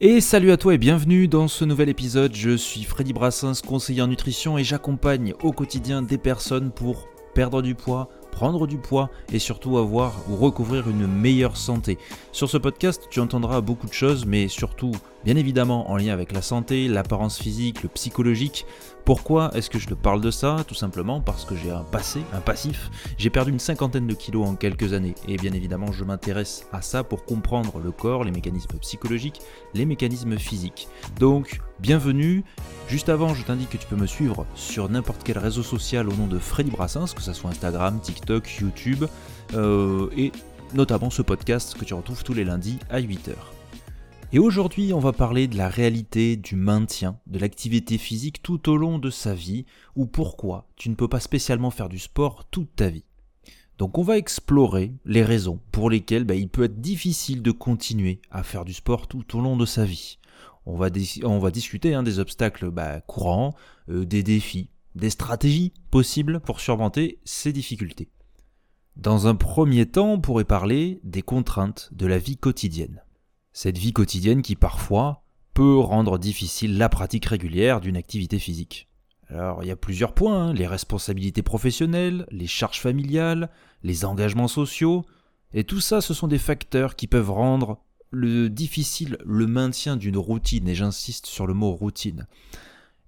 Et salut à toi et bienvenue dans ce nouvel épisode. Je suis Freddy Brassens, conseiller en nutrition et j'accompagne au quotidien des personnes pour perdre du poids, prendre du poids et surtout avoir ou recouvrir une meilleure santé. Sur ce podcast, tu entendras beaucoup de choses, mais surtout, bien évidemment, en lien avec la santé, l'apparence physique, le psychologique. Pourquoi est-ce que je te parle de ça? Tout simplement parce que j'ai un passé, un passif. J'ai perdu une cinquantaine de kilos en quelques années. Et bien évidemment, je m'intéresse à ça pour comprendre le corps, les mécanismes psychologiques, les mécanismes physiques. Donc, bienvenue. Juste avant, je t'indique que tu peux me suivre sur n'importe quel réseau social au nom de Freddy Brassens, que ce soit Instagram, TikTok, YouTube, euh, et notamment ce podcast que tu retrouves tous les lundis à 8h. Et aujourd'hui, on va parler de la réalité du maintien de l'activité physique tout au long de sa vie, ou pourquoi tu ne peux pas spécialement faire du sport toute ta vie. Donc on va explorer les raisons pour lesquelles bah, il peut être difficile de continuer à faire du sport tout au long de sa vie. On va, discuter hein, des obstacles bah, courants, euh, des défis, des stratégies possibles pour surmonter ces difficultés. Dans un premier temps, on pourrait parler des contraintes de la vie quotidienne. Cette vie quotidienne qui parfois peut rendre difficile la pratique régulière d'une activité physique. Alors il y a plusieurs points, hein. les responsabilités professionnelles, les charges familiales, les engagements sociaux, et tout ça ce sont des facteurs qui peuvent rendre le difficile le maintien d'une routine, et j'insiste sur le mot routine.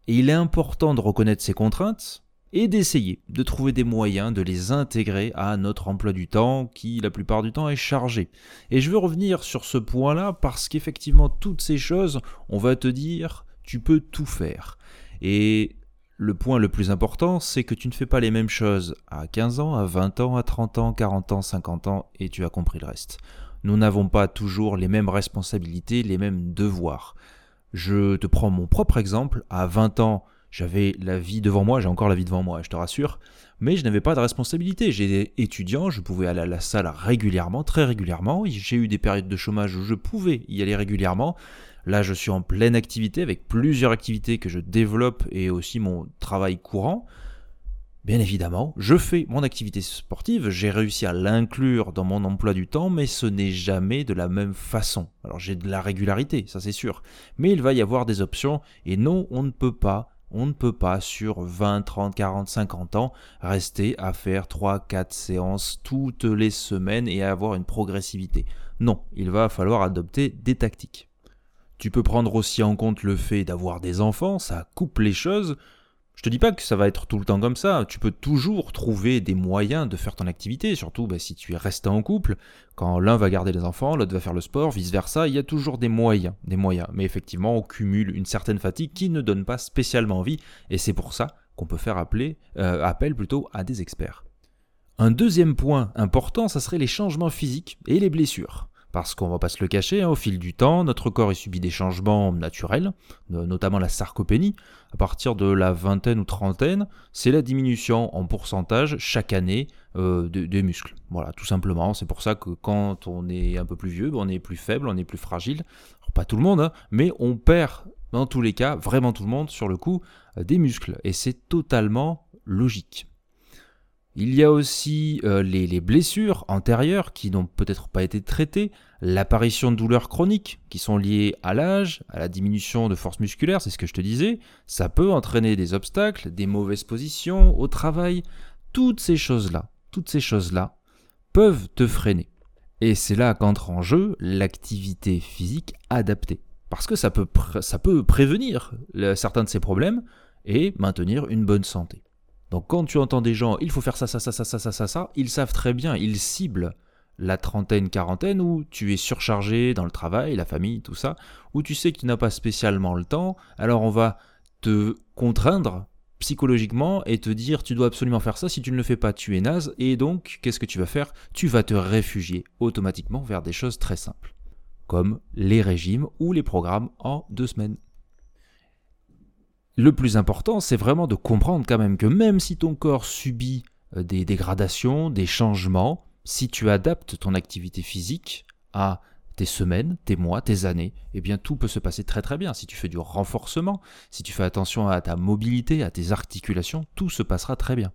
Et il est important de reconnaître ces contraintes, et d'essayer de trouver des moyens de les intégrer à notre emploi du temps qui la plupart du temps est chargé. Et je veux revenir sur ce point-là parce qu'effectivement toutes ces choses, on va te dire tu peux tout faire. Et le point le plus important, c'est que tu ne fais pas les mêmes choses à 15 ans, à 20 ans, à 30 ans, 40 ans, 50 ans, et tu as compris le reste. Nous n'avons pas toujours les mêmes responsabilités, les mêmes devoirs. Je te prends mon propre exemple, à 20 ans, j'avais la vie devant moi, j'ai encore la vie devant moi, je te rassure, mais je n'avais pas de responsabilité. J'étais étudiant, je pouvais aller à la salle régulièrement, très régulièrement. J'ai eu des périodes de chômage où je pouvais y aller régulièrement. Là, je suis en pleine activité avec plusieurs activités que je développe et aussi mon travail courant. Bien évidemment, je fais mon activité sportive, j'ai réussi à l'inclure dans mon emploi du temps, mais ce n'est jamais de la même façon. Alors j'ai de la régularité, ça c'est sûr, mais il va y avoir des options, et non, on ne peut pas on ne peut pas sur 20, 30, 40, 50 ans rester à faire 3, 4 séances toutes les semaines et avoir une progressivité. Non, il va falloir adopter des tactiques. Tu peux prendre aussi en compte le fait d'avoir des enfants, ça coupe les choses, je te dis pas que ça va être tout le temps comme ça. Tu peux toujours trouver des moyens de faire ton activité, surtout bah, si tu es resté en couple. Quand l'un va garder les enfants, l'autre va faire le sport, vice versa. Il y a toujours des moyens, des moyens. Mais effectivement, on cumule une certaine fatigue qui ne donne pas spécialement envie, et c'est pour ça qu'on peut faire appeler, euh, appel plutôt à des experts. Un deuxième point important, ça serait les changements physiques et les blessures. Parce qu'on va pas se le cacher, hein, au fil du temps, notre corps a subi des changements naturels, notamment la sarcopénie. À partir de la vingtaine ou trentaine, c'est la diminution en pourcentage chaque année euh, des muscles. Voilà, tout simplement. C'est pour ça que quand on est un peu plus vieux, on est plus faible, on est plus fragile. pas tout le monde, hein, mais on perd dans tous les cas, vraiment tout le monde, sur le coup, euh, des muscles. Et c'est totalement logique. Il y a aussi euh, les, blessures antérieures qui n'ont peut-être pas été traitées, l'apparition de douleurs chroniques qui sont liées à l'âge, à la diminution de force musculaire, c'est ce que je te disais, ça peut entraîner des obstacles, des mauvaises positions au travail, toutes ces choses-là, toutes ces choses-là peuvent te freiner. Et c'est là qu'entre en jeu l'activité physique adaptée. Parce que ça peut, ça peut prévenir certains de ces problèmes et maintenir une bonne santé. Donc quand tu entends des gens, il faut faire ça, ça, ça, ça, ça, ça, ça, ça, ils savent très bien, ils ciblent la trentaine, quarantaine où tu es surchargé dans le travail, la famille, tout ça, où tu sais que tu n'as pas spécialement le temps, alors on va te contraindre psychologiquement et te dire tu dois absolument faire ça, si tu ne le fais pas tu es naze, et donc qu'est-ce que tu vas faire? Tu vas te réfugier automatiquement vers des choses très simples, comme les régimes ou les programmes en deux semaines le plus important, c'est vraiment de comprendre quand même que même si ton corps subit euh, des dégradations, des changements, si tu adaptes ton activité physique à tes semaines, tes mois, tes années, eh bien tout peut se passer très très bien. Si tu fais du renforcement, si tu fais attention à ta mobilité, à tes articulations, tout se passera très bien.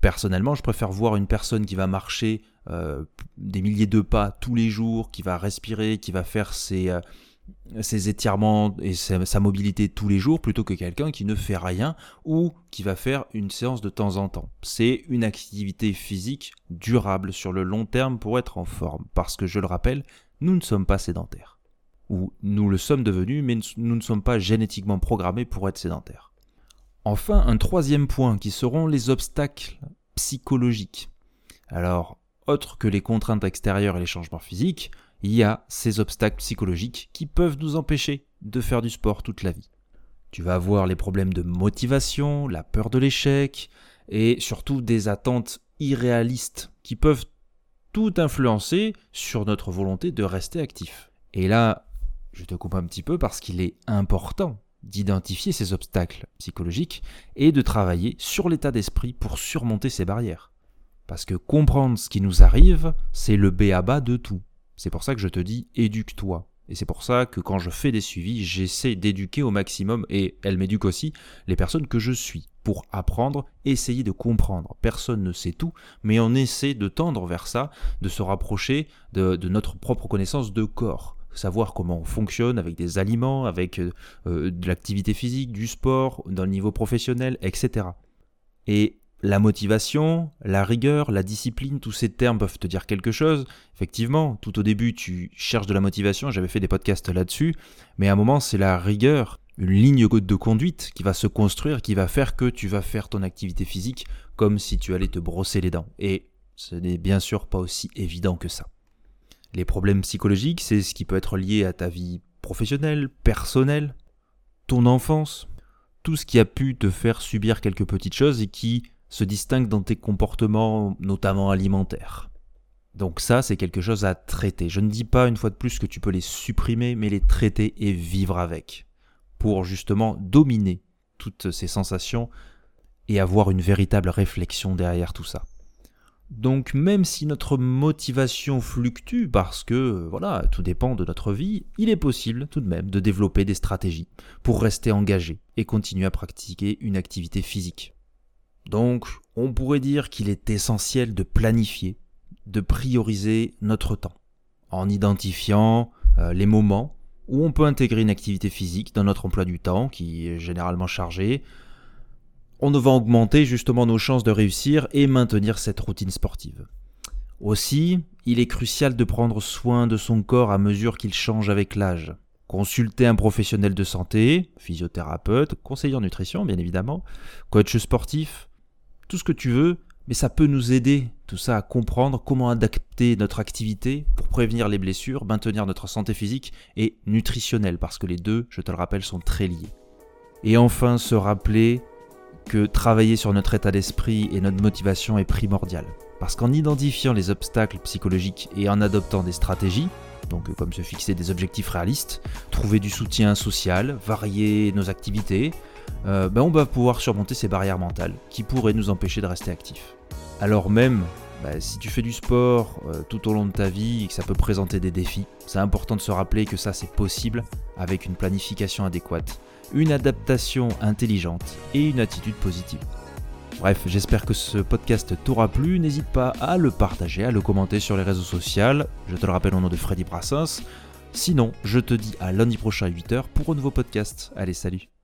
Personnellement, je préfère voir une personne qui va marcher euh, des milliers de pas tous les jours, qui va respirer, qui va faire ses, euh, ses étirements et sa, mobilité tous les jours plutôt que quelqu'un qui ne fait rien ou qui va faire une séance de temps en temps. C'est une activité physique durable sur le long terme pour être en forme, parce que je le rappelle, nous ne sommes pas sédentaires. Ou nous le sommes devenus, mais nous ne sommes pas génétiquement programmés pour être sédentaires. Enfin, un troisième point qui seront les obstacles psychologiques. Alors, autre que les contraintes extérieures et les changements physiques, il y a ces obstacles psychologiques qui peuvent nous empêcher de faire du sport toute la vie. Tu vas avoir les problèmes de motivation, la peur de l'échec, et surtout des attentes irréalistes qui peuvent tout influencer sur notre volonté de rester actif. Et là, je te coupe un petit peu parce qu'il est important d'identifier ces obstacles psychologiques et de travailler sur l'état d'esprit pour surmonter ces barrières. Parce que comprendre ce qui nous arrive, c'est le B à bas de tout. C'est pour ça que je te dis éduque-toi. Et c'est pour ça que quand je fais des suivis, j'essaie d'éduquer au maximum, et elle m'éduque aussi, les personnes que je suis, pour apprendre, essayer de comprendre. Personne ne sait tout, mais on essaie de tendre vers ça, de se rapprocher de, notre propre connaissance de corps. Savoir comment on fonctionne avec des aliments, avec euh, euh, de l'activité physique, du sport, dans le niveau professionnel, etc. Et la motivation, la rigueur, la discipline, tous ces termes peuvent te dire quelque chose. Effectivement, tout au début, tu cherches de la motivation, j'avais fait des podcasts là-dessus, mais à un moment, c'est la rigueur, une ligne de conduite qui va se construire, qui va faire que tu vas faire ton activité physique comme si tu allais te brosser les dents. Et ce n'est bien sûr pas aussi évident que ça. Les problèmes psychologiques, c'est ce qui peut être lié à ta vie professionnelle, personnelle, ton enfance, tout ce qui a pu te faire subir quelques petites choses et qui se distingue dans tes comportements, notamment alimentaires. Donc ça, c'est quelque chose à traiter. Je ne dis pas une fois de plus que tu peux les supprimer, mais les traiter et vivre avec, pour justement dominer toutes ces sensations et avoir une véritable réflexion derrière tout ça. Donc même si notre motivation fluctue parce que voilà, tout dépend de notre vie, il est possible tout de même de développer des stratégies pour rester engagé et continuer à pratiquer une activité physique. Donc, on pourrait dire qu'il est essentiel de planifier, de prioriser notre temps, en identifiant euh, les moments où on peut intégrer une activité physique dans notre emploi du temps, qui est généralement chargé. On va augmenter justement nos chances de réussir et maintenir cette routine sportive. Aussi, il est crucial de prendre soin de son corps à mesure qu'il change avec l'âge. Consulter un professionnel de santé, physiothérapeute, conseiller en nutrition bien évidemment, coach sportif, tout ce que tu veux, mais ça peut nous aider, tout ça, à comprendre comment adapter notre activité pour prévenir les blessures, maintenir notre santé physique et nutritionnelle, parce que les deux, je te le rappelle, sont très liés. Et enfin, se rappeler que travailler sur notre état d'esprit et notre motivation est primordial. Parce qu'en identifiant les obstacles psychologiques et en adoptant des stratégies, donc comme se fixer des objectifs réalistes, trouver du soutien social, varier nos activités, euh, ben on va pouvoir surmonter ces barrières mentales qui pourraient nous empêcher de rester actifs. Alors même, ben, si tu fais du sport euh, tout au long de ta vie et que ça peut présenter des défis, c'est important de se rappeler que ça c'est possible avec une planification adéquate, une adaptation intelligente et une attitude positive. Bref, j'espère que ce podcast t'aura plu. N'hésite pas à le partager, à le commenter sur les réseaux sociaux. Je te le rappelle au nom de Freddy Brassens. Sinon, je te dis à lundi prochain à 8h pour un nouveau podcast. Allez, salut